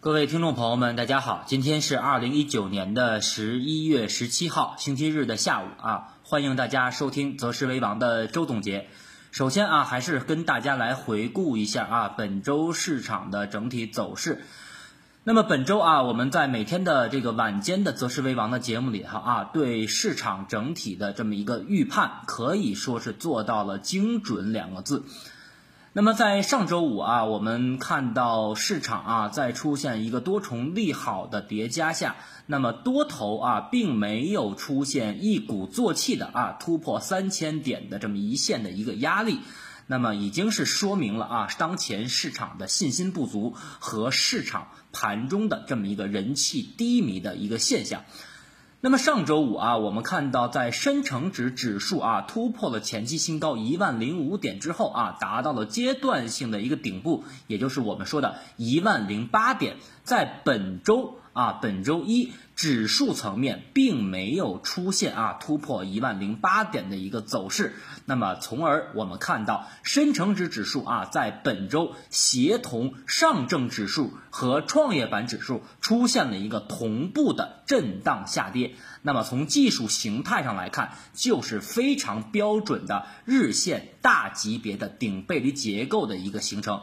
各位听众朋友们，大家好，今天是二零一九年的十一月十七号，星期日的下午啊，欢迎大家收听择时为王的周总结。首先啊，还是跟大家来回顾一下啊本周市场的整体走势。那么本周啊，我们在每天的这个晚间的择时为王的节目里哈啊，对市场整体的这么一个预判，可以说是做到了精准两个字。那么在上周五啊，我们看到市场啊在出现一个多重利好的叠加下，那么多头啊并没有出现一鼓作气的啊突破三千点的这么一线的一个压力，那么已经是说明了啊当前市场的信心不足和市场盘中的这么一个人气低迷的一个现象。那么上周五啊，我们看到在深成指指数啊突破了前期新高一万零五点之后啊，达到了阶段性的一个顶部，也就是我们说的一万零八点，在本周。啊，本周一指数层面并没有出现啊突破一万零八点的一个走势，那么从而我们看到深成指指数啊在本周协同上证指数和创业板指数出现了一个同步的震荡下跌，那么从技术形态上来看，就是非常标准的日线大级别的顶背离结构的一个形成。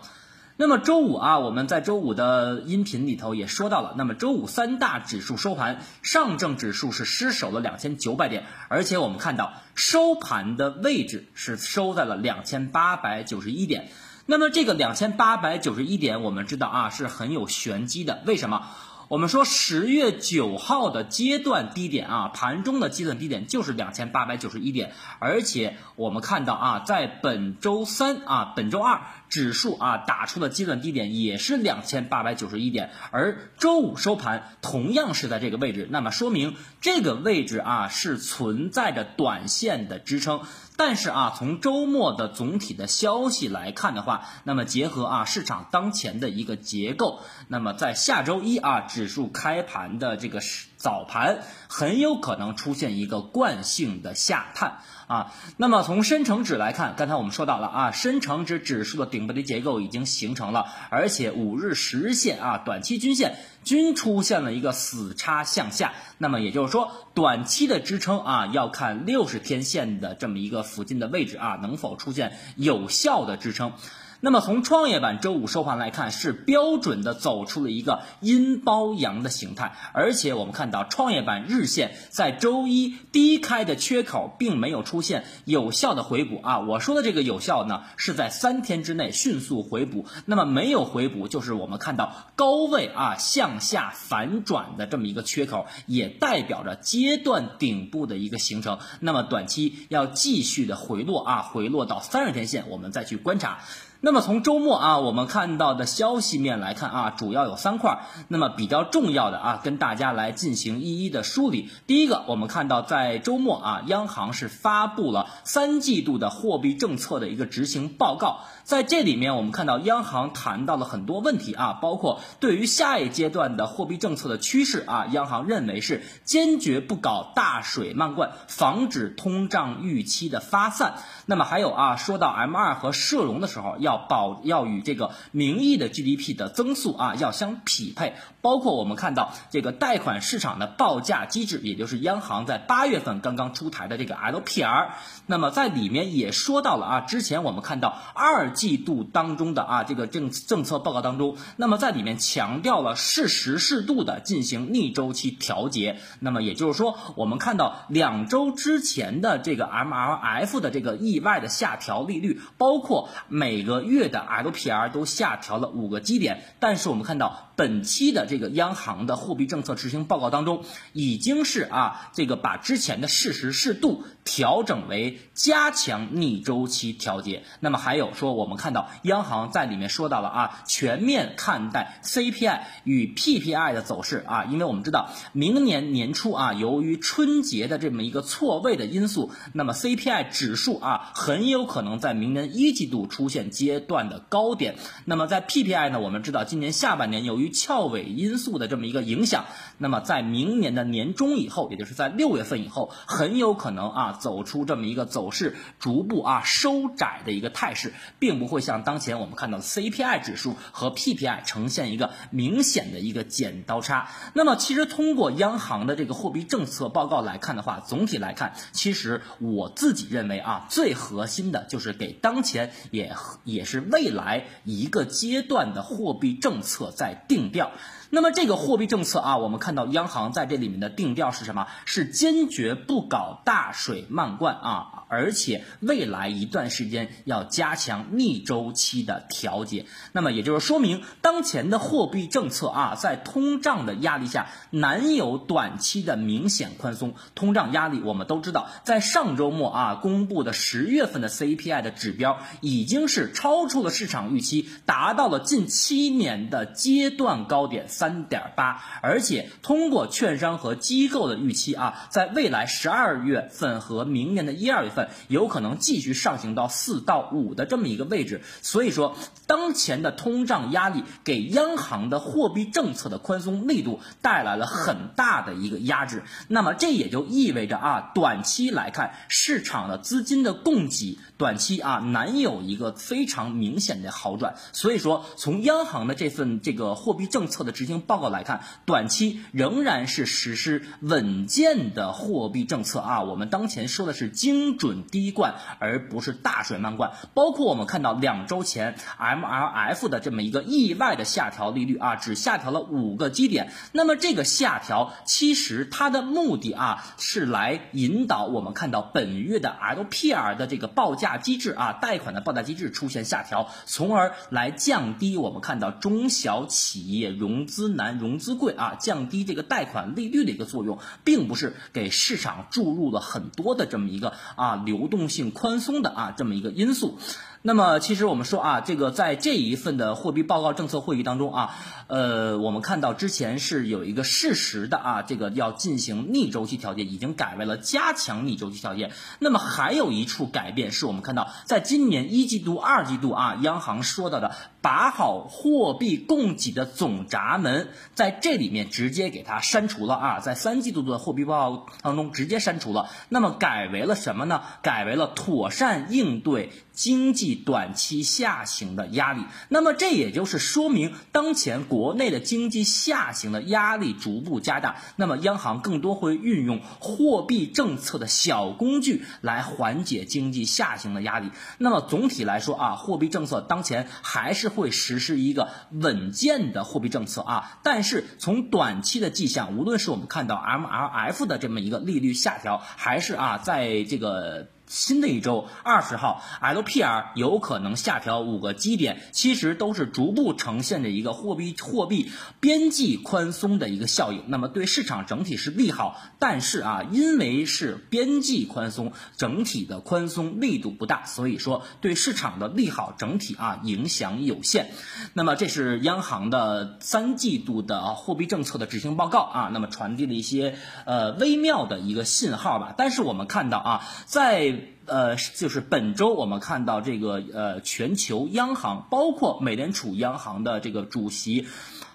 那么周五啊，我们在周五的音频里头也说到了。那么周五三大指数收盘，上证指数是失守了两千九百点，而且我们看到收盘的位置是收在了两千八百九十一点。那么这个两千八百九十一点，我们知道啊是很有玄机的。为什么？我们说十月九号的阶段低点啊，盘中的阶段低点就是两千八百九十一点，而且我们看到啊，在本周三啊，本周二指数啊打出的阶段低点也是两千八百九十一点，而周五收盘同样是在这个位置，那么说明这个位置啊是存在着短线的支撑。但是啊，从周末的总体的消息来看的话，那么结合啊市场当前的一个结构，那么在下周一啊指数开盘的这个时早盘，很有可能出现一个惯性的下探。啊，那么从深成指来看，刚才我们说到了啊，深成指指数的顶部的结构已经形成了，而且五日、十日线啊，短期均线均出现了一个死叉向下，那么也就是说，短期的支撑啊，要看六十天线的这么一个附近的位置啊，能否出现有效的支撑。那么从创业板周五收盘来看，是标准的走出了一个阴包阳的形态，而且我们看到创业板日线在周一低开的缺口并没有出现有效的回补啊。我说的这个有效呢，是在三天之内迅速回补。那么没有回补，就是我们看到高位啊向下反转的这么一个缺口，也代表着阶段顶部的一个形成。那么短期要继续的回落啊，回落到三十天线，我们再去观察。那么从周末啊，我们看到的消息面来看啊，主要有三块。那么比较重要的啊，跟大家来进行一一的梳理。第一个，我们看到在周末啊，央行是发布了三季度的货币政策的一个执行报告。在这里面，我们看到央行谈到了很多问题啊，包括对于下一阶段的货币政策的趋势啊，央行认为是坚决不搞大水漫灌，防止通胀预期的发散。那么还有啊，说到 M 二和社融的时候，要保要与这个名义的 GDP 的增速啊要相匹配。包括我们看到这个贷款市场的报价机制，也就是央行在八月份刚刚出台的这个 LPR。那么在里面也说到了啊，之前我们看到二。季度当中的啊这个政政策报告当中，那么在里面强调了适时适度的进行逆周期调节。那么也就是说，我们看到两周之前的这个 MLF 的这个意外的下调利率，包括每个月的 LPR 都下调了五个基点。但是我们看到本期的这个央行的货币政策执行报告当中，已经是啊这个把之前的适时适度调整为加强逆周期调节。那么还有说我。们看到央行在里面说到了啊，全面看待 CPI 与 PPI 的走势啊，因为我们知道明年年初啊，由于春节的这么一个错位的因素，那么 CPI 指数啊，很有可能在明年一季度出现。阶段的高点。那么在 PPI 呢，我们知道今年下半年由于翘尾因素的这么一个影响，那么在明年的年中以后，也就是在六月份以后，很有可能啊走出这么一个走势逐步啊收窄的一个态势，并不会像当前我们看到的 CPI 指数和 PPI 呈现一个明显的一个剪刀差。那么其实通过央行的这个货币政策报告来看的话，总体来看，其实我自己认为啊，最核心的就是给当前也也是未来一个阶段的货币政策在定定调。那么这个货币政策啊，我们看到央行在这里面的定调是什么？是坚决不搞大水漫灌啊，而且未来一段时间要加强逆周期的调节。那么也就是说明，当前的货币政策啊，在通胀的压力下难有短期的明显宽松。通胀压力我们都知道，在上周末啊公布的十月份的 CPI 的指标已经是超出了市场预期，达到了近七年的阶段高点三。点八，而且通过券商和机构的预期啊，在未来十二月份和明年的一二月份，有可能继续上行到四到五的这么一个位置。所以说，当前的通胀压力给央行的货币政策的宽松力度带来了很大的一个压制。那么这也就意味着啊，短期来看，市场的资金的供给短期啊难有一个非常明显的好转。所以说，从央行的这份这个货币政策的执行。报告来看，短期仍然是实施稳健的货币政策啊。我们当前说的是精准滴灌，而不是大水漫灌。包括我们看到两周前 MLF 的这么一个意外的下调利率啊，只下调了五个基点。那么这个下调其实它的目的啊，是来引导我们看到本月的 LPR 的这个报价机制啊，贷款的报价机制出现下调，从而来降低我们看到中小企业融资。资难融资贵啊，降低这个贷款利率的一个作用，并不是给市场注入了很多的这么一个啊流动性宽松的啊这么一个因素。那么，其实我们说啊，这个在这一份的货币报告政策会议当中啊，呃，我们看到之前是有一个适时的啊，这个要进行逆周期调节，已经改为了加强逆周期调节。那么还有一处改变是我们看到，在今年一季度、二季度啊，央行说到的把好货币供给的总闸门，在这里面直接给它删除了啊，在三季度的货币报告当中直接删除了。那么改为了什么呢？改为了妥善应对经济。短期下行的压力，那么这也就是说明当前国内的经济下行的压力逐步加大，那么央行更多会运用货币政策的小工具来缓解经济下行的压力。那么总体来说啊，货币政策当前还是会实施一个稳健的货币政策啊，但是从短期的迹象，无论是我们看到 MLF 的这么一个利率下调，还是啊在这个。新的一周二十号，LPR 有可能下调五个基点，其实都是逐步呈现着一个货币货币边际宽松的一个效应。那么对市场整体是利好，但是啊，因为是边际宽松，整体的宽松力度不大，所以说对市场的利好整体啊影响有限。那么这是央行的三季度的货币政策的执行报告啊，那么传递了一些呃微妙的一个信号吧。但是我们看到啊，在呃，就是本周我们看到这个呃，全球央行包括美联储央行的这个主席。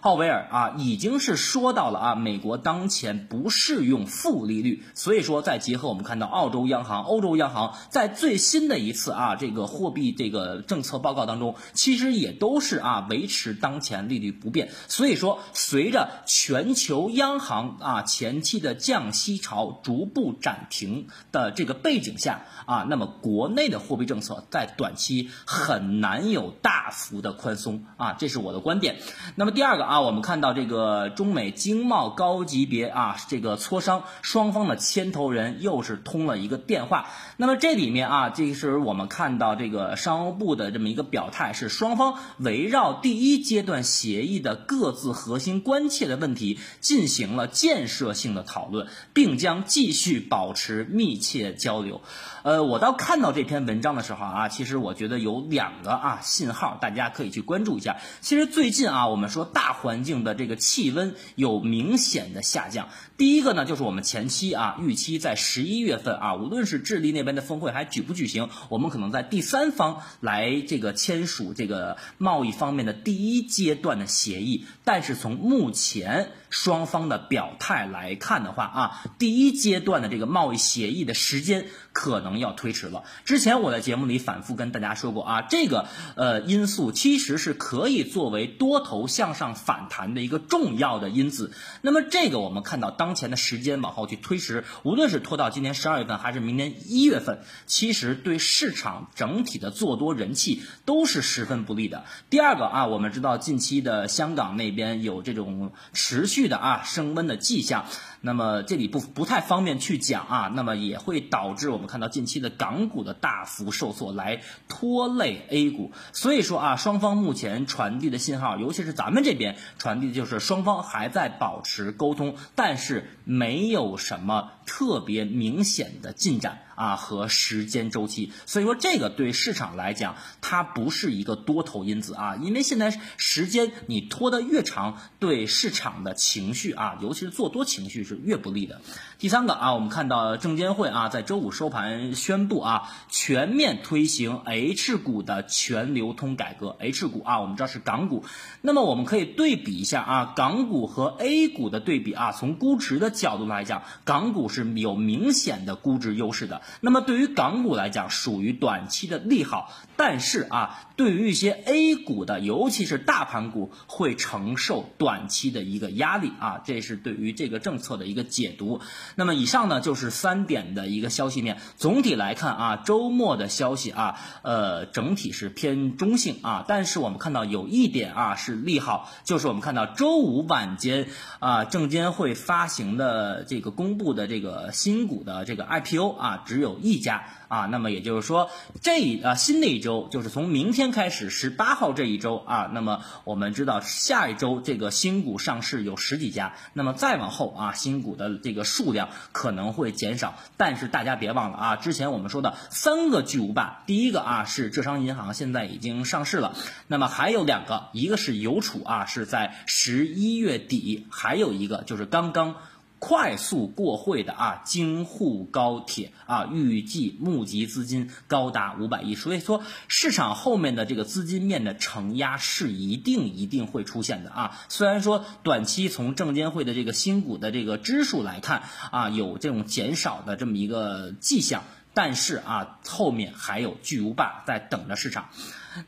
鲍威尔啊，已经是说到了啊，美国当前不适用负利率，所以说再结合我们看到澳洲央行、欧洲央行在最新的一次啊这个货币这个政策报告当中，其实也都是啊维持当前利率不变。所以说，随着全球央行啊前期的降息潮逐步暂停的这个背景下啊，那么国内的货币政策在短期很难有大幅的宽松啊，这是我的观点。那么第二个。啊，我们看到这个中美经贸高级别啊，这个磋商双方的牵头人又是通了一个电话。那么这里面啊，这是我们看到这个商务部的这么一个表态，是双方围绕第一阶段协议的各自核心关切的问题进行了建设性的讨论，并将继续保持密切交流。呃，我到看到这篇文章的时候啊，其实我觉得有两个啊信号，大家可以去关注一下。其实最近啊，我们说大环境的这个气温有明显的下降。第一个呢，就是我们前期啊预期在十一月份啊，无论是智利那边的峰会还举不举行，我们可能在第三方来这个签署这个贸易方面的第一阶段的协议。但是从目前双方的表态来看的话啊，第一阶段的这个贸易协议的时间可能要推迟了。之前我在节目里反复跟大家说过啊，这个呃因素其实是可以作为多头向上反弹的一个重要的因子。那么这个我们看到当当前的时间往后去推迟，无论是拖到今年十二月份还是明年一月份，其实对市场整体的做多人气都是十分不利的。第二个啊，我们知道近期的香港那边有这种持续。的啊升温的迹象，那么这里不不太方便去讲啊，那么也会导致我们看到近期的港股的大幅受挫，来拖累 A 股。所以说啊，双方目前传递的信号，尤其是咱们这边传递的就是双方还在保持沟通，但是没有什么特别明显的进展。啊和时间周期，所以说这个对市场来讲，它不是一个多头因子啊，因为现在时间你拖得越长，对市场的情绪啊，尤其是做多情绪是越不利的。第三个啊，我们看到证监会啊在周五收盘宣布啊，全面推行 H 股的全流通改革。H 股啊，我们知道是港股，那么我们可以对比一下啊，港股和 A 股的对比啊，从估值的角度来讲，港股是有明显的估值优势的。那么对于港股来讲，属于短期的利好，但是啊，对于一些 A 股的，尤其是大盘股，会承受短期的一个压力啊，这是对于这个政策的一个解读。那么以上呢就是三点的一个消息面，总体来看啊，周末的消息啊，呃，整体是偏中性啊，但是我们看到有一点啊是利好，就是我们看到周五晚间啊，证监会发行的这个公布的这这个新股的这个 IPO 啊，只有一家。啊，那么也就是说，这啊新的一周就是从明天开始，十八号这一周啊，那么我们知道下一周这个新股上市有十几家，那么再往后啊，新股的这个数量可能会减少，但是大家别忘了啊，之前我们说的三个巨无霸，第一个啊是浙商银行，现在已经上市了，那么还有两个，一个是邮储啊，是在十一月底，还有一个就是刚刚。快速过会的啊，京沪高铁啊，预计募集资金高达五百亿，所以说市场后面的这个资金面的承压是一定一定会出现的啊。虽然说短期从证监会的这个新股的这个支数来看啊，有这种减少的这么一个迹象，但是啊，后面还有巨无霸在等着市场。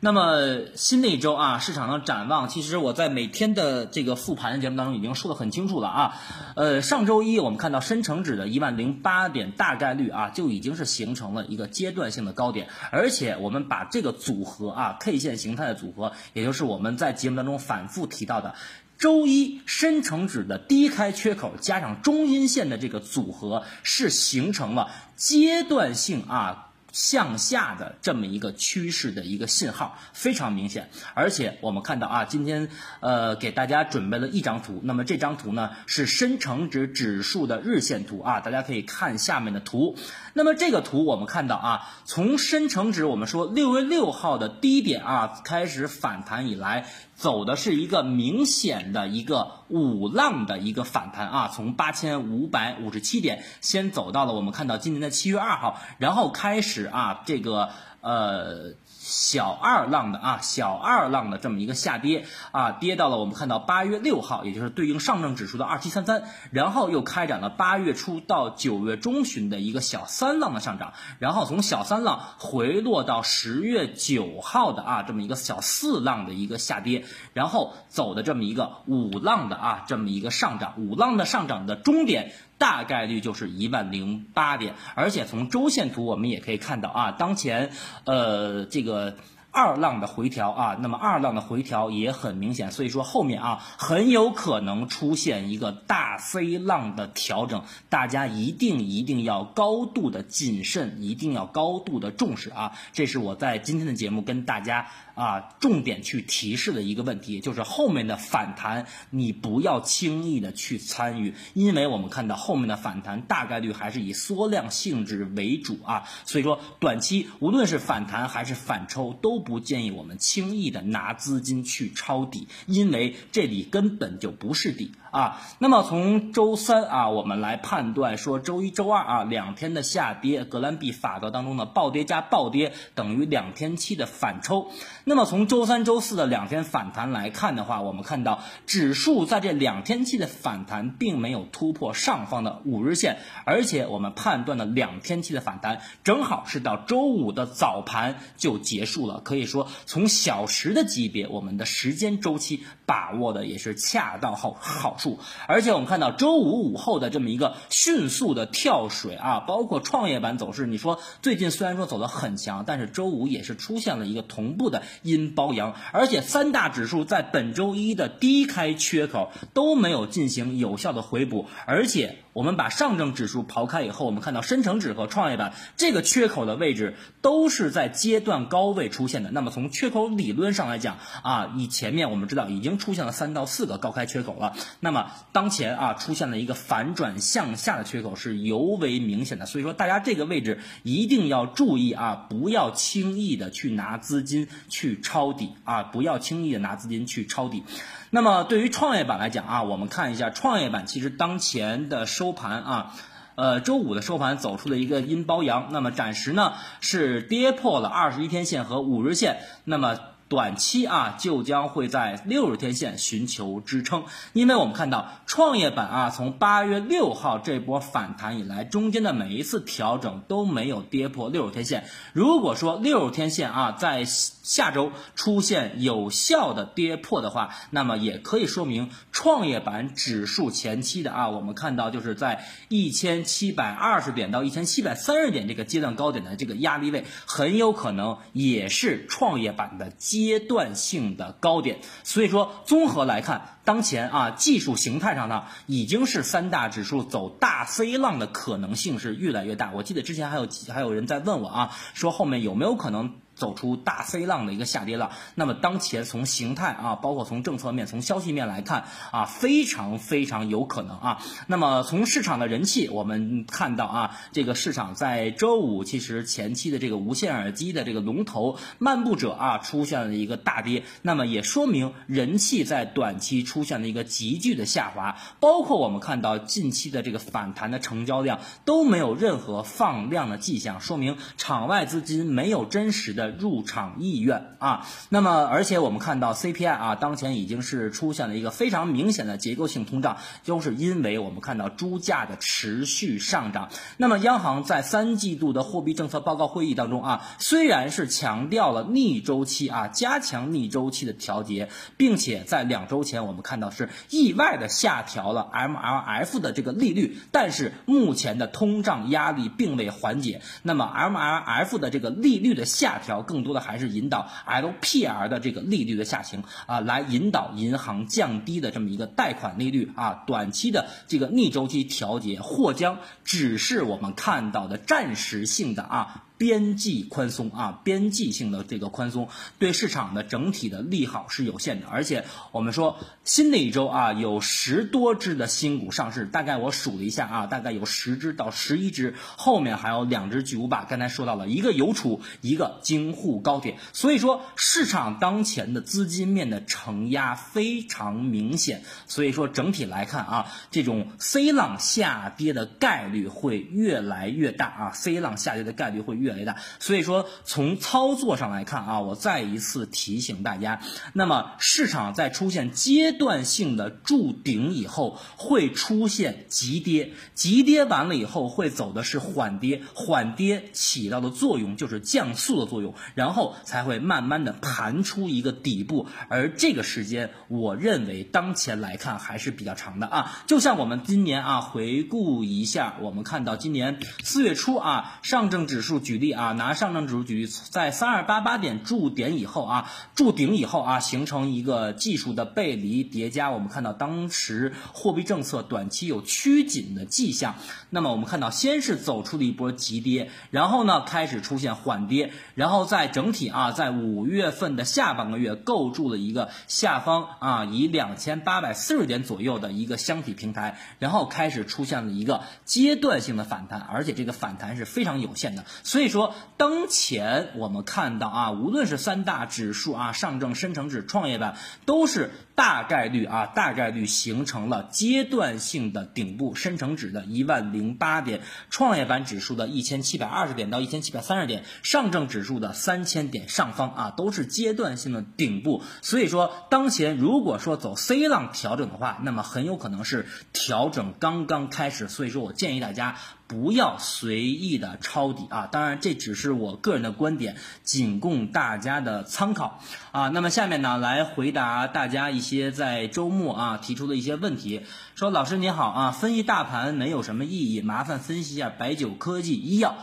那么新的一周啊，市场的展望，其实我在每天的这个复盘节目当中已经说得很清楚了啊。呃，上周一我们看到深成指的一万零八点大概率啊就已经是形成了一个阶段性的高点，而且我们把这个组合啊 K 线形态的组合，也就是我们在节目当中反复提到的，周一深成指的低开缺口加上中阴线的这个组合，是形成了阶段性啊。向下的这么一个趋势的一个信号非常明显，而且我们看到啊，今天呃给大家准备了一张图，那么这张图呢是深成指指数的日线图啊，大家可以看下面的图。那么这个图我们看到啊，从深成指我们说六月六号的低点啊开始反弹以来。走的是一个明显的一个五浪的一个反弹啊，从八千五百五十七点先走到了我们看到今年的七月二号，然后开始啊这个呃。小二浪的啊，小二浪的这么一个下跌啊，跌到了我们看到八月六号，也就是对应上证指数的二七三三，然后又开展了八月初到九月中旬的一个小三浪的上涨，然后从小三浪回落到十月九号的啊这么一个小四浪的一个下跌，然后走的这么一个五浪的啊这么一个上涨，五浪的上涨的终点。大概率就是一万零八点，而且从周线图我们也可以看到啊，当前呃这个二浪的回调啊，那么二浪的回调也很明显，所以说后面啊很有可能出现一个大飞浪的调整，大家一定一定要高度的谨慎，一定要高度的重视啊，这是我在今天的节目跟大家啊，重点去提示的一个问题，就是后面的反弹你不要轻易的去参与，因为我们看到后面的反弹大概率还是以缩量性质为主啊，所以说短期无论是反弹还是反抽，都不建议我们轻易的拿资金去抄底，因为这里根本就不是底啊。那么从周三啊，我们来判断说周一周二啊两天的下跌，格兰币法则当中的暴跌加暴跌等于两天期的反抽。那么从周三、周四的两天反弹来看的话，我们看到指数在这两天期的反弹并没有突破上方的五日线，而且我们判断的两天期的反弹正好是到周五的早盘就结束了。可以说，从小时的级别，我们的时间周期把握的也是恰到好好处。而且我们看到周五午后的这么一个迅速的跳水啊，包括创业板走势，你说最近虽然说走得很强，但是周五也是出现了一个同步的。阴包阳，而且三大指数在本周一的低开缺口都没有进行有效的回补，而且。我们把上证指数刨开以后，我们看到深成指和创业板这个缺口的位置都是在阶段高位出现的。那么从缺口理论上来讲啊，以前面我们知道已经出现了三到四个高开缺口了。那那么当前啊出现了一个反转向下的缺口是尤为明显的。所以说大家这个位置一定要注意啊，不要轻易的去拿资金去抄底啊，不要轻易的拿资金去抄底。那么对于创业板来讲啊，我们看一下创业板，其实当前的收盘啊，呃，周五的收盘走出了一个阴包阳，那么暂时呢是跌破了二十一天线和五日线，那么。短期啊，就将会在六十天线寻求支撑，因为我们看到创业板啊，从八月六号这波反弹以来，中间的每一次调整都没有跌破六十天线。如果说六十天线啊，在下周出现有效的跌破的话，那么也可以说明创业板指数前期的啊，我们看到就是在一千七百二十点到一千七百三十点这个阶段高点的这个压力位，很有可能也是创业板的。阶段性的高点，所以说综合来看，当前啊技术形态上呢，已经是三大指数走大 C 浪的可能性是越来越大。我记得之前还有还有人在问我啊，说后面有没有可能？走出大 C 浪的一个下跌浪，那么当前从形态啊，包括从政策面、从消息面来看啊，非常非常有可能啊。那么从市场的人气，我们看到啊，这个市场在周五其实前期的这个无线耳机的这个龙头漫步者啊，出现了一个大跌，那么也说明人气在短期出现了一个急剧的下滑。包括我们看到近期的这个反弹的成交量都没有任何放量的迹象，说明场外资金没有真实的。入场意愿啊，那么而且我们看到 CPI 啊，当前已经是出现了一个非常明显的结构性通胀，就是因为我们看到猪价的持续上涨。那么央行在三季度的货币政策报告会议当中啊，虽然是强调了逆周期啊，加强逆周期的调节，并且在两周前我们看到是意外的下调了 MLF 的这个利率，但是目前的通胀压力并未缓解，那么 MLF 的这个利率的下调。更多的还是引导 LPR 的这个利率的下行啊，来引导银行降低的这么一个贷款利率啊，短期的这个逆周期调节或将只是我们看到的暂时性的啊。边际宽松啊，边际性的这个宽松对市场的整体的利好是有限的，而且我们说新的一周啊，有十多只的新股上市，大概我数了一下啊，大概有十只到十一只，后面还有两只巨无霸。刚才说到了一个邮储，一个京沪高铁，所以说市场当前的资金面的承压非常明显，所以说整体来看啊，这种 C 浪下跌的概率会越来越大啊，C 浪下跌的概率会越。为大，所以说从操作上来看啊，我再一次提醒大家，那么市场在出现阶段性的筑顶以后，会出现急跌，急跌完了以后会走的是缓跌，缓跌起到的作用就是降速的作用，然后才会慢慢的盘出一个底部，而这个时间我认为当前来看还是比较长的啊，就像我们今年啊回顾一下，我们看到今年四月初啊，上证指数举。例啊，拿上证指数举例，在三二八八点筑点以后啊，筑顶以后啊，形成一个技术的背离叠加，我们看到当时货币政策短期有趋紧的迹象。那么我们看到，先是走出了一波急跌，然后呢开始出现缓跌，然后在整体啊，在五月份的下半个月构筑了一个下方啊以两千八百四十点左右的一个箱体平台，然后开始出现了一个阶段性的反弹，而且这个反弹是非常有限的。所以所以说，当前我们看到啊，无论是三大指数啊，上证、深成指、创业板，都是大概率啊，大概率形成了阶段性的顶部，深成指的一万。零八点，创业板指数的一千七百二十点到一千七百三十点，上证指数的三千点上方啊，都是阶段性的顶部。所以说，当前如果说走 C 浪调整的话，那么很有可能是调整刚刚开始。所以说我建议大家。不要随意的抄底啊！当然，这只是我个人的观点，仅供大家的参考啊。那么下面呢，来回答大家一些在周末啊提出的一些问题。说老师你好啊，分析大盘没有什么意义，麻烦分析一下白酒、科技、医药。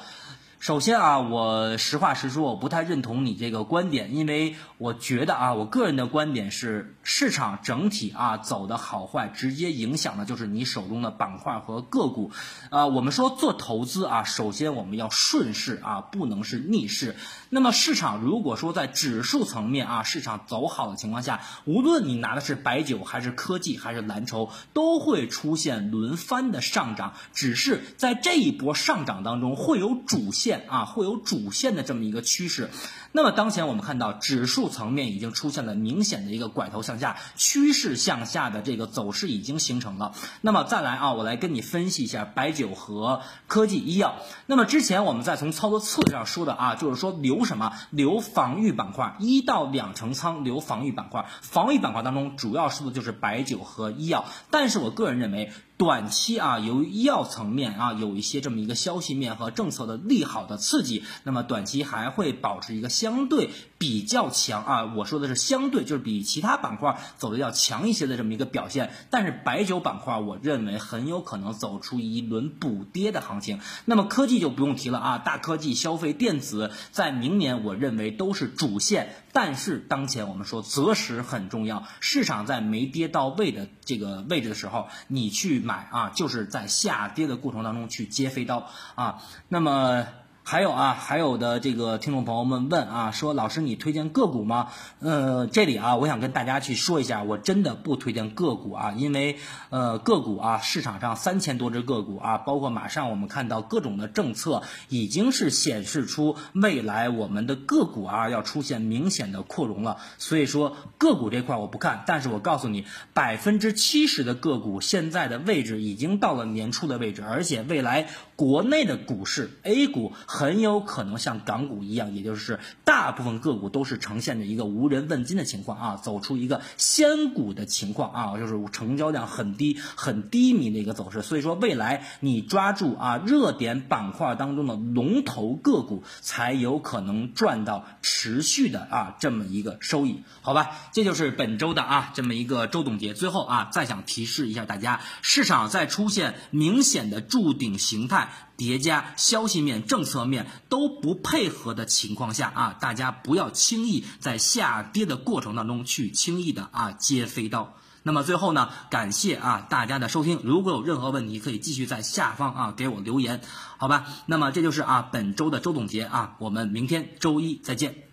首先啊，我实话实说，我不太认同你这个观点，因为我觉得啊，我个人的观点是，市场整体啊走的好坏，直接影响的就是你手中的板块和个股。啊，我们说做投资啊，首先我们要顺势啊，不能是逆势。那么市场如果说在指数层面啊，市场走好的情况下，无论你拿的是白酒还是科技还是蓝筹，都会出现轮番的上涨，只是在这一波上涨当中会有主线。啊，会有主线的这么一个趋势。那么当前我们看到指数层面已经出现了明显的一个拐头向下，趋势向下的这个走势已经形成了。那么再来啊，我来跟你分析一下白酒和科技医药。那么之前我们在从操作策略上说的啊，就是说留什么？留防御板块，一到两成仓留防御板块。防御板块当中主要说的就是白酒和医药。但是我个人认为，短期啊，由于医药层面啊有一些这么一个消息面和政策的利好的刺激，那么短期还会保持一个。相对比较强啊，我说的是相对，就是比其他板块走的要强一些的这么一个表现。但是白酒板块，我认为很有可能走出一轮补跌的行情。那么科技就不用提了啊，大科技、消费电子在明年我认为都是主线。但是当前我们说择时很重要，市场在没跌到位的这个位置的时候，你去买啊，就是在下跌的过程当中去接飞刀啊。那么。还有啊，还有的这个听众朋友们问啊，说老师你推荐个股吗？呃，这里啊，我想跟大家去说一下，我真的不推荐个股啊，因为呃个股啊，市场上三千多只个股啊，包括马上我们看到各种的政策，已经是显示出未来我们的个股啊要出现明显的扩容了。所以说个股这块我不看，但是我告诉你，百分之七十的个股现在的位置已经到了年初的位置，而且未来国内的股市 A 股。很有可能像港股一样，也就是大部分个股都是呈现着一个无人问津的情况啊，走出一个仙股的情况啊，就是成交量很低、很低迷的一个走势。所以说，未来你抓住啊热点板块当中的龙头个股，才有可能赚到持续的啊这么一个收益，好吧？这就是本周的啊这么一个周总结。最后啊，再想提示一下大家，市场在出现明显的筑顶形态。叠加消息面、政策面都不配合的情况下啊，大家不要轻易在下跌的过程当中去轻易的啊接飞刀。那么最后呢，感谢啊大家的收听，如果有任何问题，可以继续在下方啊给我留言，好吧？那么这就是啊本周的周总结啊，我们明天周一再见。